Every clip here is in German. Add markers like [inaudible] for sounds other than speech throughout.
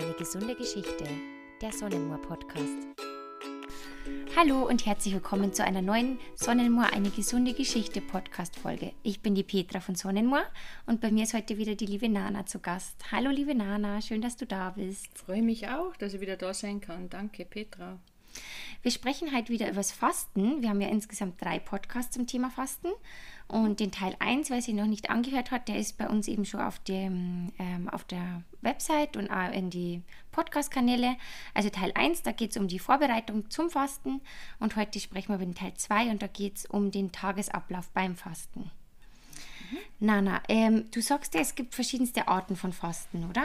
Eine gesunde Geschichte, der Sonnenmoor Podcast. Hallo und herzlich willkommen zu einer neuen Sonnenmoor eine gesunde Geschichte Podcast Folge. Ich bin die Petra von Sonnenmoor und bei mir ist heute wieder die liebe Nana zu Gast. Hallo liebe Nana, schön, dass du da bist. Freue mich auch, dass ich wieder da sein kann. Danke Petra. Wir sprechen heute wieder über das Fasten. Wir haben ja insgesamt drei Podcasts zum Thema Fasten. Und den Teil 1, wer sich noch nicht angehört hat, der ist bei uns eben schon auf, dem, ähm, auf der Website und auch in die Podcast-Kanäle. Also Teil 1, da geht es um die Vorbereitung zum Fasten. Und heute sprechen wir über den Teil 2 und da geht es um den Tagesablauf beim Fasten. Mhm. Nana, ähm, du sagst ja, es gibt verschiedenste Arten von Fasten, oder?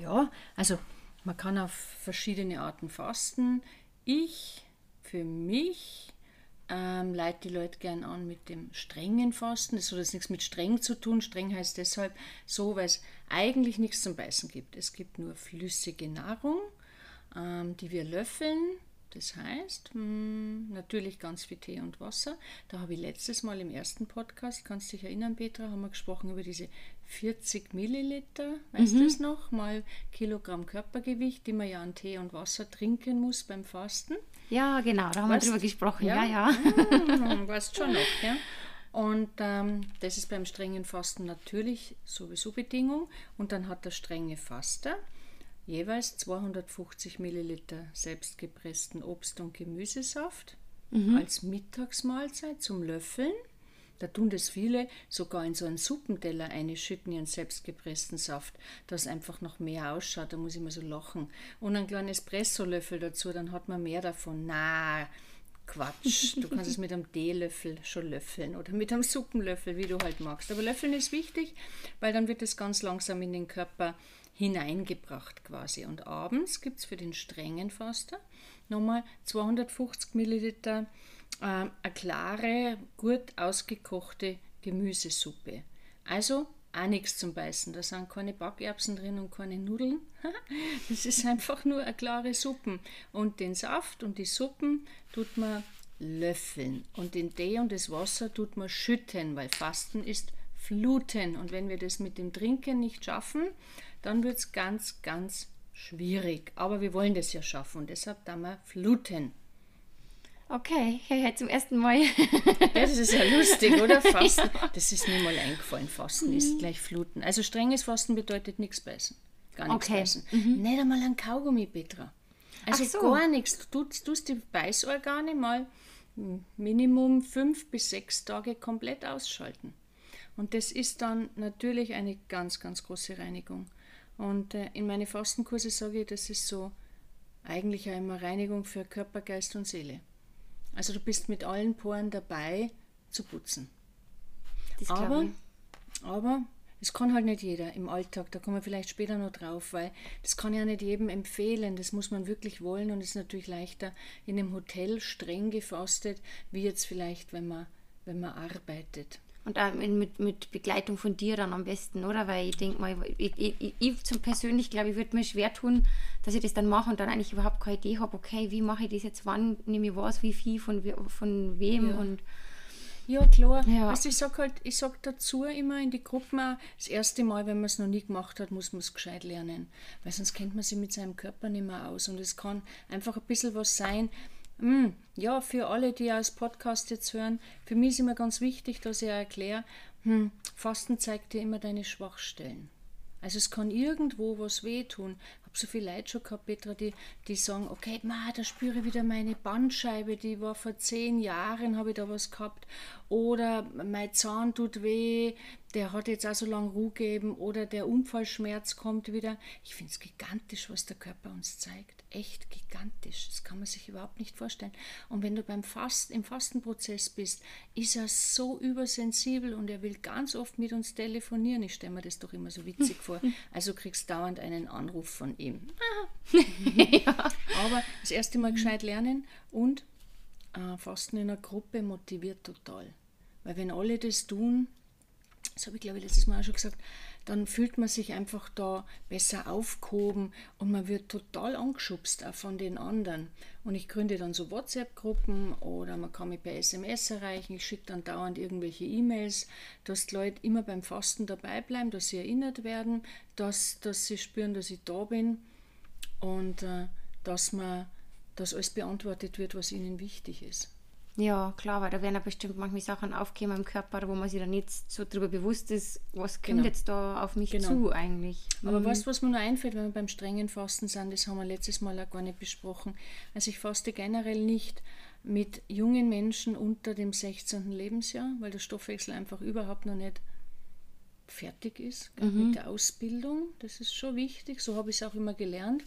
Ja, also man kann auf verschiedene Arten fasten. Ich für mich ähm, leite die Leute gern an mit dem strengen Fasten. Das hat jetzt nichts mit streng zu tun. Streng heißt deshalb so, weil es eigentlich nichts zum Beißen gibt. Es gibt nur flüssige Nahrung, ähm, die wir löffeln. Das heißt, mh, hm, natürlich ganz viel Tee und Wasser. Da habe ich letztes Mal im ersten Podcast, kannst du dich erinnern, Petra, haben wir gesprochen über diese 40 Milliliter, weißt du mhm. das noch? Mal Kilogramm Körpergewicht, die man ja an Tee und Wasser trinken muss beim Fasten. Ja, genau, da haben weißt, wir drüber gesprochen. Ja, ja. ja. Hm, [laughs] weißt schon noch, ja. Und ähm, das ist beim strengen Fasten natürlich sowieso Bedingung. Und dann hat der strenge Faster jeweils 250 Milliliter selbstgepressten Obst- und Gemüsesaft mhm. als Mittagsmahlzeit zum Löffeln. Da tun das viele sogar in so einen Suppenteller einschütten, ihren selbstgepressten Saft, dass einfach noch mehr ausschaut. Da muss ich mal so lachen. Und ein kleines Espresso-Löffel dazu, dann hat man mehr davon. Na, Quatsch. Du kannst es mit einem Teelöffel schon löffeln oder mit einem Suppenlöffel, wie du halt magst. Aber löffeln ist wichtig, weil dann wird es ganz langsam in den Körper hineingebracht quasi. Und abends gibt es für den strengen Faster nochmal 250 Milliliter eine klare, gut ausgekochte Gemüsesuppe. Also auch nichts zum Beißen. Da sind keine Backerbsen drin und keine Nudeln. [laughs] Das ist einfach nur eine klare Suppe. Und den Saft und die Suppen tut man löffeln. Und den Tee und das Wasser tut man schütten, weil Fasten ist fluten. Und wenn wir das mit dem Trinken nicht schaffen, dann wird es ganz, ganz schwierig. Aber wir wollen das ja schaffen und deshalb da wir fluten. Okay, höre zum ersten Mal. das ist ja lustig, oder? [laughs] Fasten. Ja. Das ist mir mal eingefallen. Fasten mhm. ist gleich Fluten. Also strenges Fasten bedeutet nichts beißen. Gar nichts okay. beißen. Mhm. Nicht einmal ein Kaugummi, Petra. Also so. gar nichts. Du tust, die Beißorgane mal Minimum fünf bis sechs Tage komplett ausschalten. Und das ist dann natürlich eine ganz, ganz große Reinigung. Und äh, in meine Fastenkurse sage ich, das ist so eigentlich eine Reinigung für Körper, Geist und Seele. Also du bist mit allen Poren dabei zu putzen. Das aber, aber es kann halt nicht jeder im Alltag, da kommen wir vielleicht später noch drauf, weil das kann ja nicht jedem empfehlen, das muss man wirklich wollen und ist natürlich leichter in einem Hotel streng gefastet, wie jetzt vielleicht, wenn man, wenn man arbeitet. Und auch mit, mit Begleitung von dir dann am besten, oder? Weil ich denke mal, ich, ich, ich zum persönlich glaube ich, würde mir schwer tun, dass ich das dann mache und dann eigentlich überhaupt keine Idee habe, okay, wie mache ich das jetzt, wann nehme ich was, wie viel, von, von wem ja. und ja, klar. Ja. Also ich sage halt, ich sage dazu immer in die Gruppen auch, das erste Mal, wenn man es noch nie gemacht hat, muss man es gescheit lernen. Weil sonst kennt man sich mit seinem Körper nicht mehr aus. Und es kann einfach ein bisschen was sein, ja, für alle, die als Podcast jetzt hören, für mich ist immer ganz wichtig, dass ich erkläre, hm, Fasten zeigt dir immer deine Schwachstellen. Also es kann irgendwo was wehtun. Ich habe so viele Leute schon gehabt, Petra, die, die sagen, okay, ma, da spüre ich wieder meine Bandscheibe, die war vor zehn Jahren, habe ich da was gehabt. Oder mein Zahn tut weh, der hat jetzt auch so lange Ruhe gegeben. Oder der Unfallschmerz kommt wieder. Ich finde es gigantisch, was der Körper uns zeigt echt gigantisch. Das kann man sich überhaupt nicht vorstellen. Und wenn du beim Fasten, im Fastenprozess bist, ist er so übersensibel und er will ganz oft mit uns telefonieren. Ich stelle mir das doch immer so witzig vor. [laughs] Also kriegst dauernd einen Anruf von ihm. [laughs] ja. Aber das erste Mal gescheit lernen und äh, Fasten in einer Gruppe motiviert total. Weil wenn alle das tun, das habe ich glaube ich letztes Mal auch schon gesagt, dann fühlt man sich einfach da besser aufgehoben und man wird total angeschubst auch von den anderen. Und ich gründe dann so WhatsApp-Gruppen oder man kann mich per SMS erreichen. Ich schicke dann dauernd irgendwelche E-Mails, dass die Leute immer beim Fasten dabei bleiben, dass sie erinnert werden, dass, dass sie spüren, dass ich da bin und äh, dass man dass alles beantwortet wird, was ihnen wichtig ist. Ja, klar, weil da werden ja bestimmt manchmal Sachen aufkommen im Körper, wo man sich dann nicht so darüber bewusst ist, was kommt genau. jetzt da auf mich genau. zu eigentlich. Aber mhm. weißt du, was mir noch einfällt, wenn wir beim strengen Fasten sind, das haben wir letztes Mal auch gar nicht besprochen. Also ich faste generell nicht mit jungen Menschen unter dem 16. Lebensjahr, weil der Stoffwechsel einfach überhaupt noch nicht fertig ist mhm. mit der Ausbildung. Das ist schon wichtig, so habe ich es auch immer gelernt.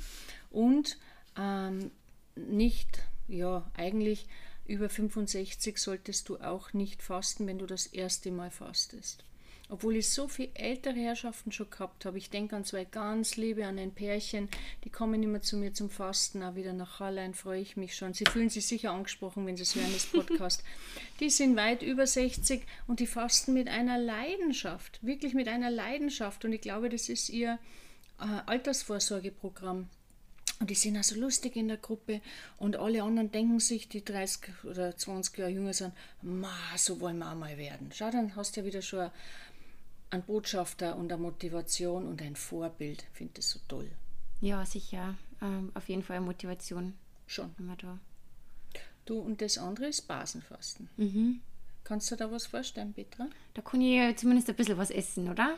Und ähm, nicht, ja, eigentlich über 65 solltest du auch nicht fasten, wenn du das erste Mal fastest. Obwohl ich so viele ältere Herrschaften schon gehabt habe. Ich denke an zwei ganz liebe, an ein Pärchen, die kommen immer zu mir zum Fasten, auch wieder nach Hallein, freue ich mich schon. Sie fühlen sich sicher angesprochen, wenn sie es hören, das [laughs] Podcast. die sind weit über 60 und die fasten mit einer Leidenschaft, wirklich mit einer Leidenschaft. Und ich glaube, das ist ihr äh, Altersvorsorgeprogramm. Und die sind also lustig in der Gruppe und alle anderen denken sich, die 30 oder 20 Jahre jünger sind, ma, so wollen wir auch mal werden. Schau, dann hast du ja wieder schon einen Botschafter und eine Motivation und ein Vorbild. Ich finde das so toll. Ja, sicher. Ähm, auf jeden Fall eine Motivation. Schon. Immer da. Du, und das andere ist Basenfasten. Mhm. Kannst du da was vorstellen, Petra? Da kann ich zumindest ein bisschen was essen, oder?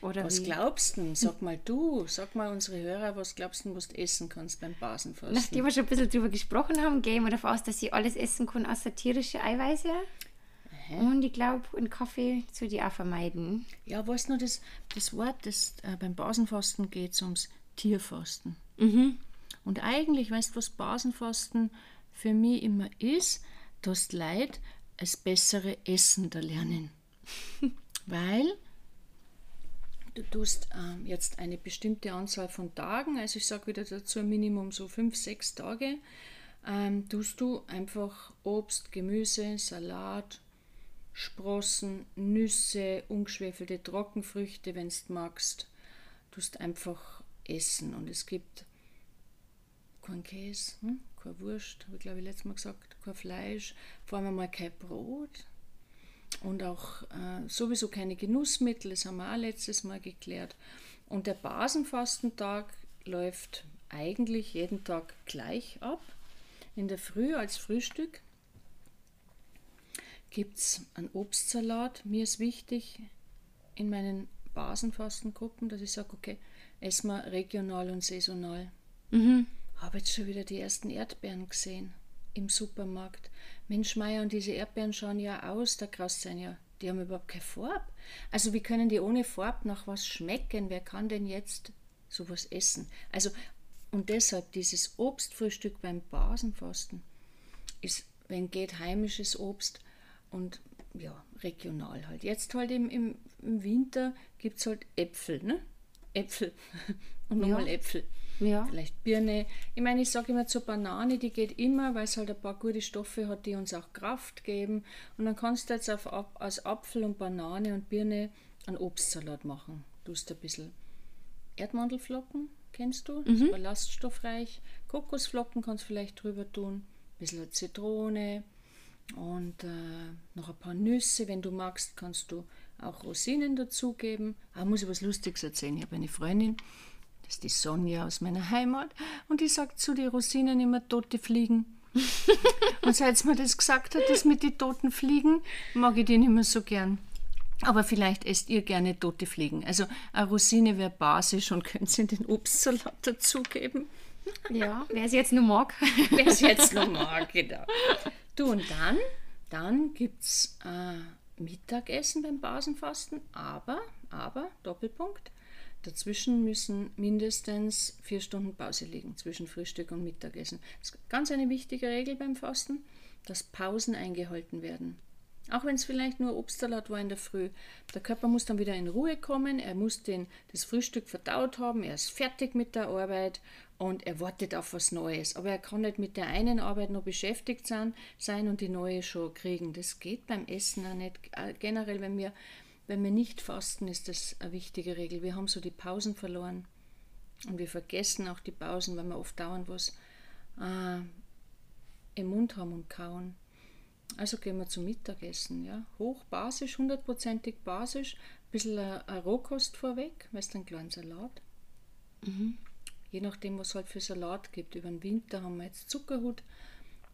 Oder was wie? glaubst du? Sag mal du, sag mal unsere Hörer, was glaubst du, was du essen kannst beim Basenfasten? Nachdem wir schon ein bisschen drüber gesprochen haben, gehen wir davon aus, dass sie alles essen können außer tierische Eiweiße. Aha. Und ich glaube, einen Kaffee zu die auch vermeiden. Ja, weißt du, das, das Wort, das äh, beim Basenfasten geht es ums Tierfasten. Mhm. Und eigentlich, weißt du, was Basenfasten für mich immer ist, dass Leid das bessere Essen da lernen. [laughs] Weil du tust ähm, jetzt eine bestimmte Anzahl von Tagen, also ich sage wieder dazu Minimum so fünf, sechs Tage, ähm, tust du einfach Obst, Gemüse, Salat, Sprossen, Nüsse, ungeschwefelte Trockenfrüchte, wenn du magst, tust einfach essen. Und es gibt kein Käse, hm? keine Wurst, habe ich glaube ich letztes Mal gesagt, kein Fleisch, vor allem mal kein Brot, und auch äh, sowieso keine Genussmittel, das haben wir auch letztes Mal geklärt. Und der Basenfastentag läuft eigentlich jeden Tag gleich ab. In der Früh als Frühstück gibt es einen Obstsalat. Mir ist wichtig in meinen Basenfastengruppen, dass ich sage, okay, essen wir regional und saisonal. Mhm. Habe jetzt schon wieder die ersten Erdbeeren gesehen im Supermarkt. Mensch, Meier, und diese Erdbeeren schauen ja aus, da krass sein ja. Die haben überhaupt keine Farbe. Also wie können die ohne Farbe nach was schmecken? Wer kann denn jetzt sowas essen? Also und deshalb dieses Obstfrühstück beim Basenfasten ist, wenn geht, heimisches Obst und ja, regional halt. Jetzt halt im, im, Winter gibt es halt Äpfel, ne? Äpfel [laughs] und nochmal ja. Äpfel. Ja. Vielleicht Birne. Ich meine, ich sage immer zur Banane, die geht immer, weil es halt ein paar gute Stoffe hat, die uns auch Kraft geben. Und dann kannst du jetzt auf, aus Apfel und Banane und Birne einen Obstsalat machen. Du hast ein bisschen Erdmandelflocken, kennst du? Das mhm. ist ballaststoffreich. Kokosflocken kannst du vielleicht drüber tun. Ein bisschen Zitrone und äh, noch ein paar Nüsse. Wenn du magst, kannst du auch Rosinen dazugeben. Ah, muss ich was Lustiges erzählen. Ich habe eine Freundin, das ist die Sonja aus meiner Heimat, und die sagt zu den Rosinen immer tote Fliegen. [laughs] und seit sie mir das gesagt hat, das mit den toten Fliegen, mag ich die nicht mehr so gern. Aber vielleicht esst ihr gerne tote Fliegen. Also eine Rosine wäre basisch und könnt sie in den Obstsalat dazugeben. Ja, wer es jetzt nur mag. wer es jetzt nur mag, genau. Du, und dann, dann gibt es äh, Mittagessen beim Basenfasten, aber, aber, Doppelpunkt, Dazwischen müssen mindestens vier Stunden Pause liegen zwischen Frühstück und Mittagessen. Das ist ganz eine wichtige Regel beim Fasten, dass Pausen eingehalten werden. Auch wenn es vielleicht nur Obstsalat war in der Früh. Der Körper muss dann wieder in Ruhe kommen, er muss den, das Frühstück verdaut haben, er ist fertig mit der Arbeit und er wartet auf was Neues. Aber er kann nicht mit der einen Arbeit noch beschäftigt sein, und die neue schon kriegen. Das geht beim Essen auch nicht. Äh, generell, wenn wir wenn wir nicht fasten, ist das eine wichtige Regel. Wir haben so die Pausen verloren und wir vergessen auch die Pausen, weil wir oft dauernd was äh, im Mund haben und kauen. Also gehen wir zum Mittagessen, ja. Hoch basisch, hundertprozentig basisch, ein bisschen eine Rohkost vorweg, weißt du, einen kleinen Salat. Mhm. Je nachdem, was es halt für Salat gibt. Über den Winter haben wir jetzt Zuckerhut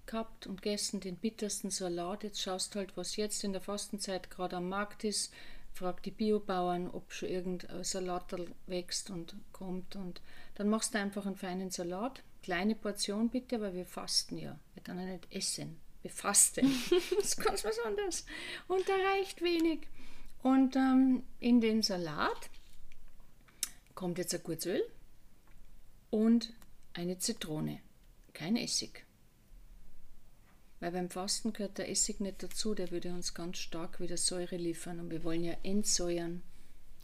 gehabt und gegessen, den bittersten Salat. Jetzt schaust halt, was jetzt in der Fastenzeit gerade am Markt ist. Frag die Biobauern, ob schon irgendein Salat wächst und kommt. Und dann machst du einfach einen feinen Salat. Kleine Portion bitte, weil wir fasten ja. Wir können ja nicht essen. Fasten. [laughs] das ist ganz was anderes. Und da reicht wenig. Und ähm, in den Salat kommt jetzt ein gutes Öl und eine Zitrone. Kein Essig. Weil beim Fasten gehört der Essig nicht dazu, der würde uns ganz stark wieder Säure liefern und wir wollen ja entsäuern.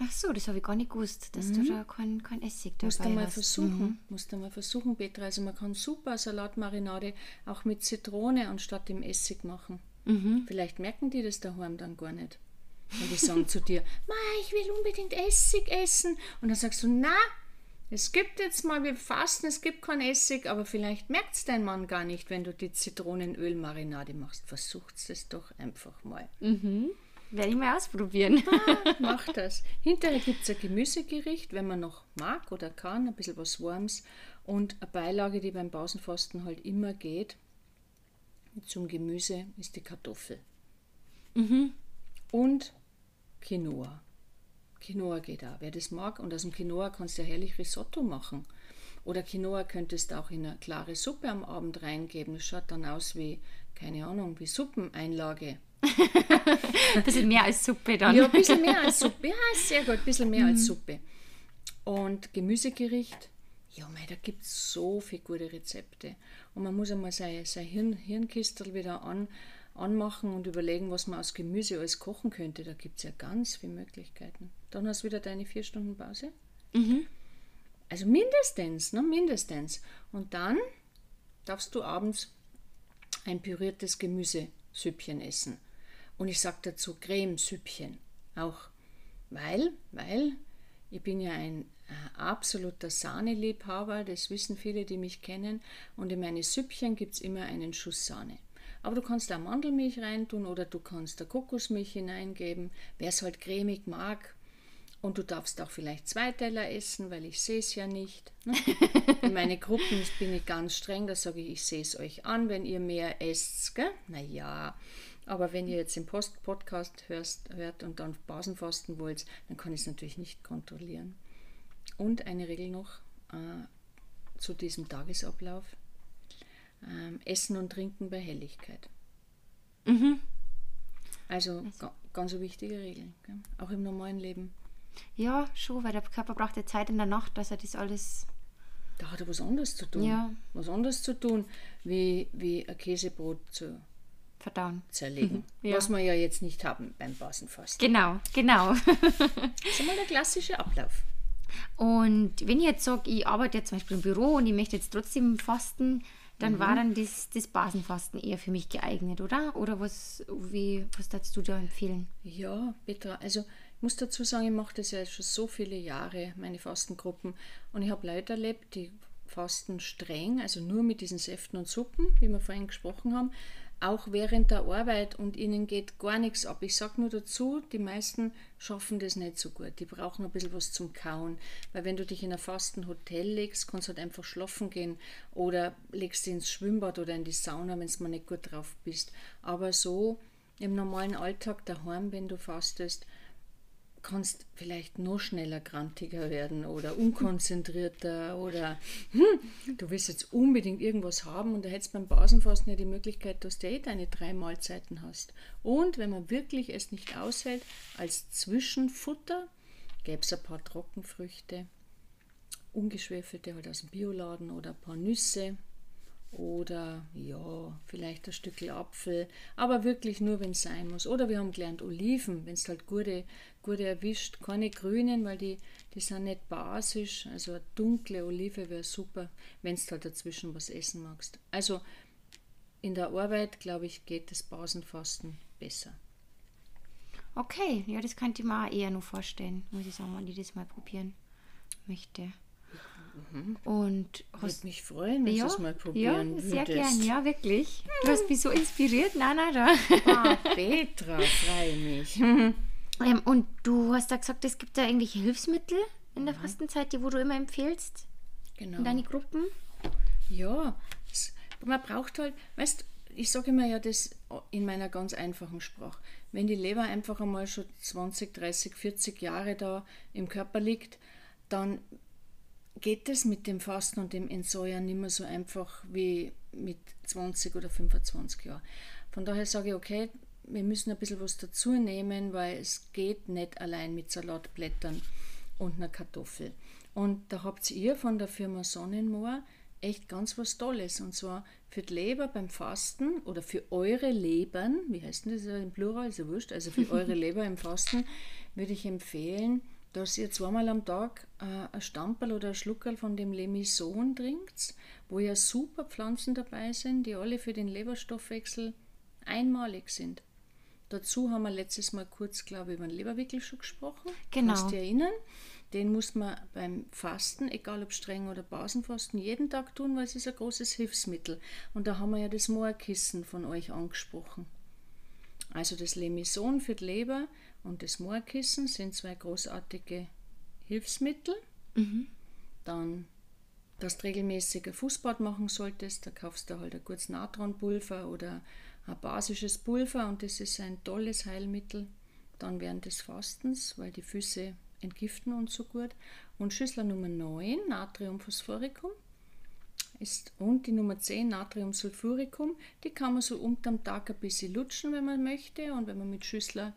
Ach so, das habe ich gar nicht gewusst, dass mhm. du da kein, kein Essig dabei musst du mal hast. versuchen, mhm. musst du mal versuchen, Petra. Also man kann super Salatmarinade auch mit Zitrone anstatt dem Essig machen. Mhm. Vielleicht merken die das daheim dann gar nicht. Und die sagen zu dir, [laughs] ich will unbedingt Essig essen. Und dann sagst du, na, es gibt jetzt mal, wir fasten, es gibt kein Essig, aber vielleicht merkt es dein Mann gar nicht, wenn du die Zitronenölmarinade machst. Versucht es doch einfach mal. Mhm. Werde ich mal ausprobieren. Ah, mach das. Hinterher gibt es ein Gemüsegericht, wenn man noch mag oder kann, ein bisschen was Warmes. Und eine Beilage, die beim Pausenfasten halt immer geht, zum Gemüse, ist die Kartoffel. Mhm. Und Quinoa. Quinoa geht auch, wer das mag. Und aus dem Quinoa kannst du ja herrlich Risotto machen. Oder Quinoa könntest du auch in eine klare Suppe am Abend reingeben. Das schaut dann aus wie, keine Ahnung, wie Suppeneinlage. ein [laughs] bisschen mehr als Suppe dann. Ja, ein bisschen mehr als [laughs] Suppe. Ja, sehr gut, ein bisschen mehr mhm. als Suppe. Und Gemüsegericht, ja, mei, da gibt es so viele gute Rezepte. Und man muss einmal sein, sein Hirn, Hirnkistel wieder an, anmachen und überlegen, was man aus Gemüse alles kochen könnte. Da gibt es ja ganz viele Möglichkeiten. Dann hast du wieder deine vier Stunden Pause. Mhm. Also mindestens, ne, mindestens. Und dann darfst du abends ein püriertes Gemüsesüppchen essen. Und ich sage dazu Cremesüppchen. Auch weil, weil ich bin ja ein äh, absoluter Sahneliebhaber, das wissen viele, die mich kennen. Und in meine Süppchen gibt es immer einen Schuss Sahne. Aber du kannst da Mandelmilch reintun oder du kannst da Kokosmilch hineingeben, wer es halt cremig mag. Und du darfst auch vielleicht zwei Teller essen, weil ich sehe es ja nicht. Ne? [laughs] In meine Gruppen bin ich ganz streng, da sage ich, ich sehe es euch an, wenn ihr mehr esst. Gell? Naja, aber wenn ihr jetzt den Post Podcast hörst, hört und dann Pausenfasten wollt, dann kann ich es natürlich nicht kontrollieren. Und eine Regel noch äh, zu diesem Tagesablauf. Ähm, Essen und Trinken bei Helligkeit. Mhm. Also, also. ganz wichtige Regel, gell? auch im normalen Leben. Ja, schon, weil der Körper braucht ja Zeit in der Nacht, dass er das alles. Da hat er was anderes zu tun. Ja. Was anderes zu tun, wie, wie ein Käsebrot zu verdauen. Zerlegen. [laughs] Ja. Was wir ja jetzt nicht haben beim Basenfasten. Genau, genau. [laughs] das ist einmal der klassische Ablauf. Und wenn ich jetzt sage, ich arbeite jetzt zum Beispiel im Büro und ich möchte jetzt trotzdem fasten, dann mhm. war dann das, das Basenfasten eher für mich geeignet, oder? Oder was, wie, was darfst du da empfehlen? Ja, Petra, also muss dazu sagen, ich mache das ja schon so viele Jahre, meine Fastengruppen. Und ich habe Leute erlebt, die fasten streng, also nur mit diesen Säften und Suppen, wie wir vorhin gesprochen haben auch während der Arbeit und ihnen geht gar nichts ab. Ich sage nur dazu, die meisten schaffen das nicht so gut. Die brauchen ein bisschen was zum Kauen. Weil wenn du dich in ein fasten Hotel legst, kannst du halt einfach schlafen gehen oder legst dich ins Schwimmbad oder in die Sauna, wenn du nicht gut drauf bist. Aber so im normalen Alltag daheim, wenn du fastest, kannst vielleicht noch schneller grantiger werden oder unkonzentrierter oder hm, du willst jetzt unbedingt irgendwas haben und da hättest beim Basenfasten ja die Möglichkeit, dass du eh deine drei Mahlzeiten hast. Und wenn man wirklich es nicht aushält, als Zwischenfutter gäbe es ein paar Trockenfrüchte, ungeschwefelte halt aus dem Bioladen oder ein paar Nüsse oder ja, vielleicht ein Stückchen Apfel, aber wirklich nur, wenn es sein muss. Oder wir haben gelernt Oliven, wenn es halt gute, gute erwischt, keine grünen, weil die, die sind nicht basisch. Also eine dunkle Olive wäre super, wenn du halt dazwischen was essen magst. Also in der Arbeit, glaube ich, geht das Basenfasten besser. Okay, ja, das könnte ich mir auch eher noch vorstellen, muss ich sagen, wenn ich das mal probieren möchte. Und Würde hast mich freuen, wenn ja, du es mal ja, probieren sehr würdest. gern, ja, wirklich. Du hast mich so inspiriert, Nana, da. Ah, [laughs] Petra, freue mich. [laughs] Ähm, und du hast da gesagt, es gibt da irgendwelche Hilfsmittel in Mhm. der Fastenzeit, die wo du immer empfehlst Genau. in deine Gruppen. Ja, es, man braucht halt, weißt ich sage immer ja das in meiner ganz einfachen Sprache. Wenn die Leber einfach einmal schon 20, 30, 40 Jahre da im Körper liegt, dann geht es mit dem Fasten und dem Entsäuern nicht mehr so einfach wie mit 20 oder 25 Jahren. Von daher sage ich, okay, wir müssen ein bisschen was dazu nehmen, weil es geht nicht allein mit Salatblättern und einer Kartoffel. Und da habt ihr von der Firma Sonnenmoor echt ganz was Tolles. Und zwar für die Leber beim Fasten oder für eure Lebern, wie heißt denn das im Plural, ist ja wurscht, also für [laughs] eure Leber im Fasten würde ich empfehlen, dass ihr zweimal am Tag äh, ein Stamperl oder ein Schluckerl von dem Lemison trinkt, wo ja super Pflanzen dabei sind, die alle für den Leberstoffwechsel einmalig sind. Dazu haben wir letztes Mal kurz, glaube ich, über den Leberwickel schon gesprochen. Genau. Kannst du erinnern? Den muss man beim Fasten, egal ob streng oder Basenfasten, jeden Tag tun, weil es ist ein großes Hilfsmittel. Und da haben wir ja das Moorkissen von euch angesprochen. Also das Lemison für die Leber und das Moorkissen sind zwei großartige Hilfsmittel. Dann, dass du regelmäßig ein Fußbad machen solltest, da kaufst du halt ein gutes Natronpulver oder ein basisches Pulver und das ist ein tolles Heilmittel. Dann während des Fastens, weil die Füße entgiften und so gut. Und Schüssel Nummer 9, Natriumphosphoricum, ist, und die Nummer 10, Natriumsulfuricum, die kann man so unterm Tag ein bisschen lutschen, wenn man möchte und wenn man mit Schüssler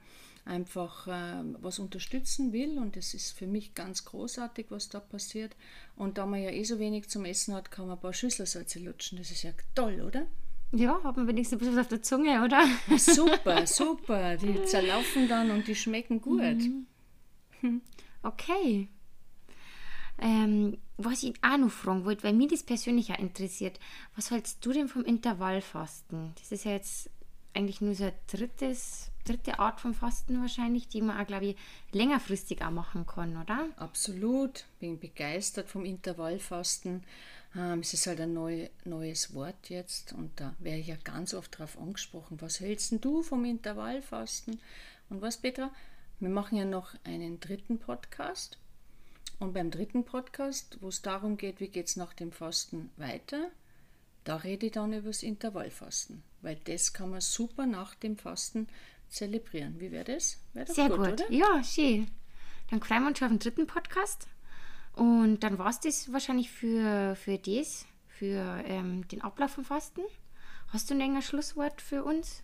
einfach äh, was unterstützen will und das ist für mich ganz großartig, was da passiert. Und da man ja eh so wenig zum Essen hat, kann man ein paar Schüsselsalze lutschen. Das ist ja toll, oder? Ja, hat man wenigstens ein bisschen auf der Zunge, oder? [laughs] Super, [laughs] super. Die zerlaufen dann und die schmecken gut. Okay. Ähm, was ich auch noch fragen wollte, weil mich das persönlich auch interessiert, was hältst du denn vom Intervallfasten? Das ist ja jetzt eigentlich nur so eine dritte Art von Fasten wahrscheinlich, die man auch, glaube ich, längerfristig auch machen kann, oder? Absolut, bin begeistert vom Intervallfasten. Ähm, es ist halt ein neu, neues Wort jetzt und da werde ich ja ganz oft darauf angesprochen. Was hältst du vom Intervallfasten? Und was, Petra? Wir machen ja noch einen dritten Podcast. Und beim dritten Podcast, wo es darum geht, wie geht es nach dem Fasten weiter, da rede ich dann über das Intervallfasten. Weil das kann man super nach dem Fasten zelebrieren. Wie wäre das? Wär Sehr gut. oder? Ja, schön. Dann freuen wir uns schon auf den dritten Podcast. Und dann war es das wahrscheinlich für, für das, für ähm, den Ablauf vom Fasten. Hast du ein länger Schlusswort für uns?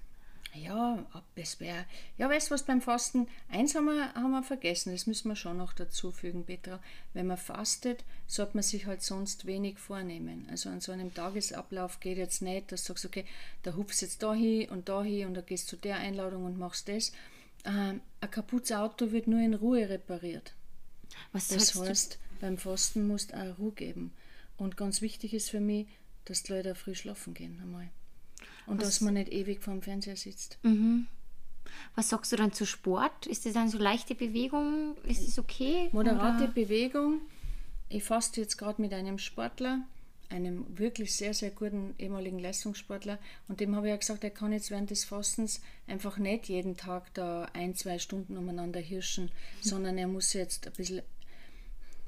Ja, ab- es wäre. Ja, weißt du was beim Fasten? Eins haben wir, haben wir vergessen, das müssen wir schon noch dazu fügen, Petra. Wenn man fastet, sollte man sich halt sonst wenig vornehmen. Also an so einem Tagesablauf geht jetzt nicht, dass du sagst, okay, da hupfst jetzt da hin und da hin und da gehst zu der Einladung und machst das. Ähm, ein kaputtes Auto wird nur in Ruhe repariert. Was Das heißt, beim Fasten musst du auch Ruhe geben. Und ganz wichtig ist für mich, dass die Leute auch früh schlafen gehen einmal. Und dass man nicht ewig vorm Fernseher sitzt. du, was sagst du dann zu Sport? Ist das dann so leichte Bewegung? Ist das okay? Moderate Oder? Bewegung. Ich faste jetzt gerade mit einem Sportler, einem wirklich sehr, sehr guten ehemaligen Leistungssportler. Und dem habe ich ja gesagt, er kann jetzt während des Fastens einfach nicht jeden Tag da ein, zwei Stunden umeinander hirschen, sondern er muss jetzt ein bisschen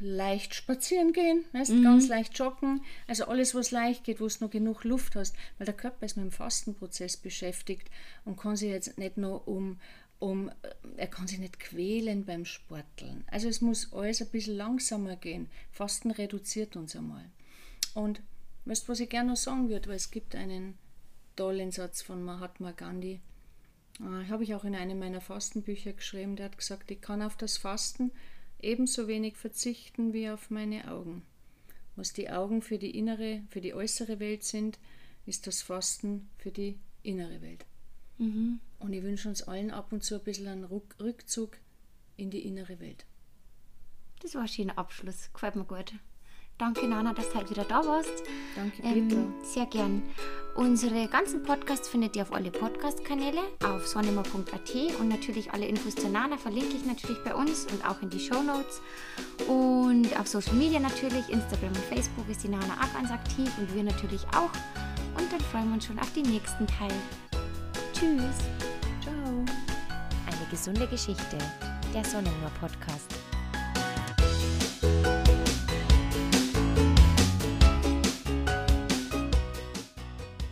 leicht spazieren gehen, weißt, ganz leicht joggen. Also alles, was leicht geht, wo du noch genug Luft hast, weil der Körper ist mit dem Fastenprozess beschäftigt und kann sich jetzt nicht nur um, um, äh, er kann sich nicht quälen beim Sporteln. Also es muss alles ein bisschen langsamer gehen. Fasten reduziert uns einmal. Und weißt du, was ich gerne noch sagen würde, weil es gibt einen tollen Satz von Mahatma Gandhi, äh, habe ich auch in einem meiner Fastenbücher geschrieben, der hat gesagt, ich kann auf das Fasten ebenso wenig verzichten wie auf meine Augen. Was die Augen für die innere, für die äußere Welt sind, ist das Fasten für die innere Welt. Und ich wünsche uns allen ab und zu ein bisschen einen Ruck- Rückzug in die innere Welt. Das war ein schöner Abschluss. Gefällt mir gut. Danke, Nana, dass du heute wieder da warst. Danke, Ähm, Petra. sehr gern. Unsere ganzen Podcasts findet ihr auf alle Podcast-Kanäle, auf sonnemer.at und natürlich alle Infos zur Nana verlinke ich natürlich bei uns und auch in die Show Notes. Und auf Social Media natürlich, Instagram und Facebook ist die Nana ab ganz aktiv und wir natürlich auch. Und dann freuen wir uns schon auf den nächsten Teil. Tschüss. Ciao. Eine gesunde Geschichte. Der Sonnenmoor Podcast.